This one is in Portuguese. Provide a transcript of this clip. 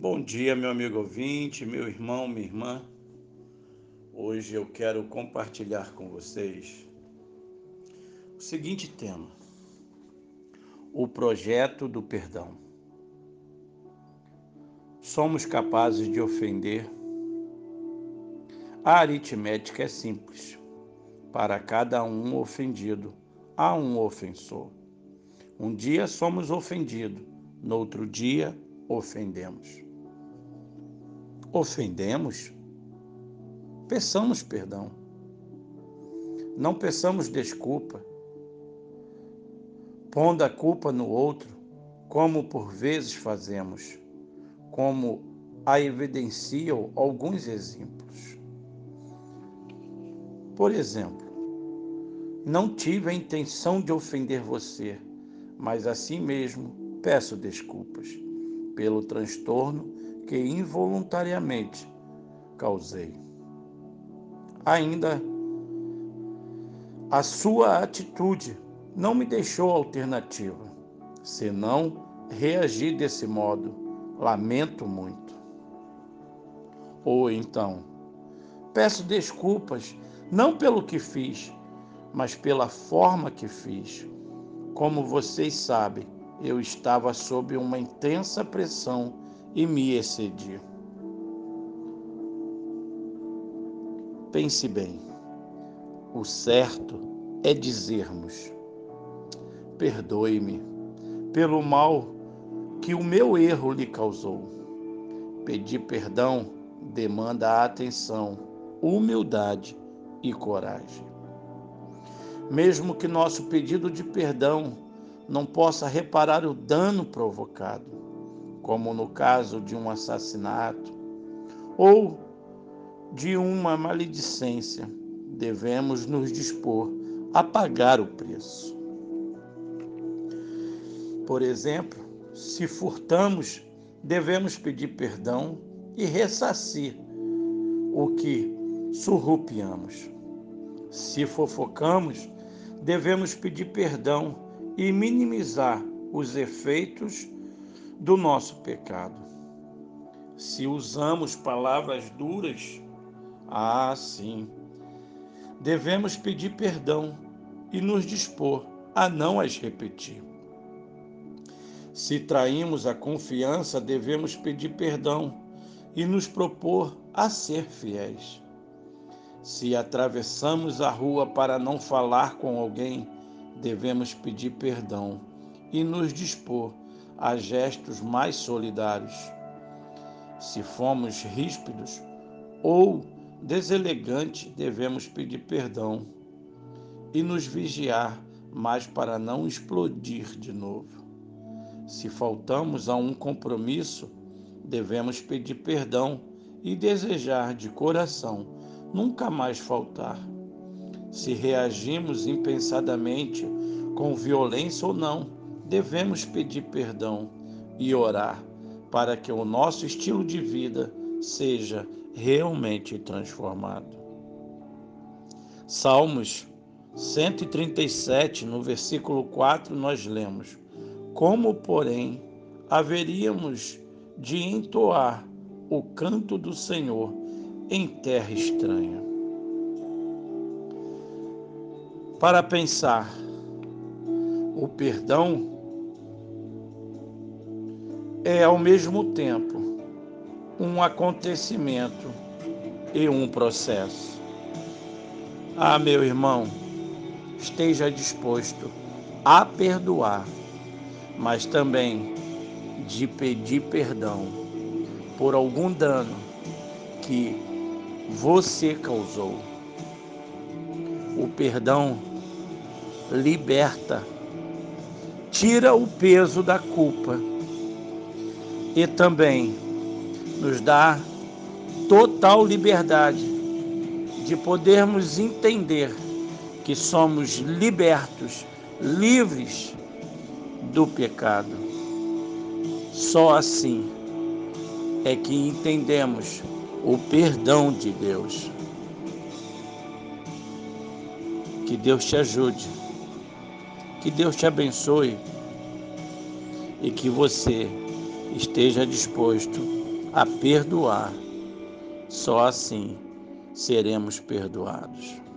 Bom dia, meu amigo ouvinte, meu irmão, minha irmã. Hoje eu quero compartilhar com vocês o seguinte tema: o projeto do perdão. Somos capazes de ofender. A aritmética é simples. Para cada um ofendido, há um ofensor. Um dia somos ofendidos, no outro dia ofendemos ofendemos, peçamos perdão. Não peçamos desculpa, pondo a culpa no outro, como por vezes fazemos, como a evidenciam alguns exemplos. Por exemplo, não tive a intenção de ofender você, mas assim mesmo peço desculpas pelo transtorno que involuntariamente causei. Ainda, a sua atitude não me deixou alternativa, senão reagir desse modo. Lamento muito. Ou então, peço desculpas não pelo que fiz, mas pela forma que fiz. Como vocês sabem, eu estava sob uma intensa pressão e me excedi. Pense bem, o certo é dizermos: perdoe-me pelo mal que o meu erro lhe causou. Pedir perdão demanda atenção, humildade e coragem. Mesmo que nosso pedido de perdão não possa reparar o dano provocado, como no caso de um assassinato ou de uma maledicência, devemos nos dispor a pagar o preço. Por exemplo, se furtamos, devemos pedir perdão e ressarcir o que surrupiamos. Se fofocamos, devemos pedir perdão e minimizar os efeitos do nosso pecado. Se usamos palavras duras, ah, sim, devemos pedir perdão e nos dispor a não as repetir. Se traímos a confiança, devemos pedir perdão e nos propor a ser fiéis. Se atravessamos a rua para não falar com alguém, devemos pedir perdão e nos dispor a gestos mais solidários. Se fomos ríspidos ou deselegantes, devemos pedir perdão e nos vigiar mais para não explodir de novo. Se faltamos a um compromisso, devemos pedir perdão e desejar de coração nunca mais faltar. Se reagimos impensadamente, com violência ou não, devemos pedir perdão e orar para que o nosso estilo de vida seja realmente transformado. Salmos 137, no versículo 4, nós lemos: Como, porém, haveríamos de entoar o canto do Senhor em terra estranha? Para pensar, o perdão é ao mesmo tempo um acontecimento e um processo. Ah, meu irmão, esteja disposto a perdoar, mas também de pedir perdão por algum dano que você causou. O perdão liberta, tira o peso da culpa e também nos dá total liberdade de podermos entender que somos libertos, livres do pecado. Só assim é que entendemos o perdão de Deus. Que Deus te ajude, que Deus te abençoe e que você esteja disposto a perdoar. Só assim seremos perdoados.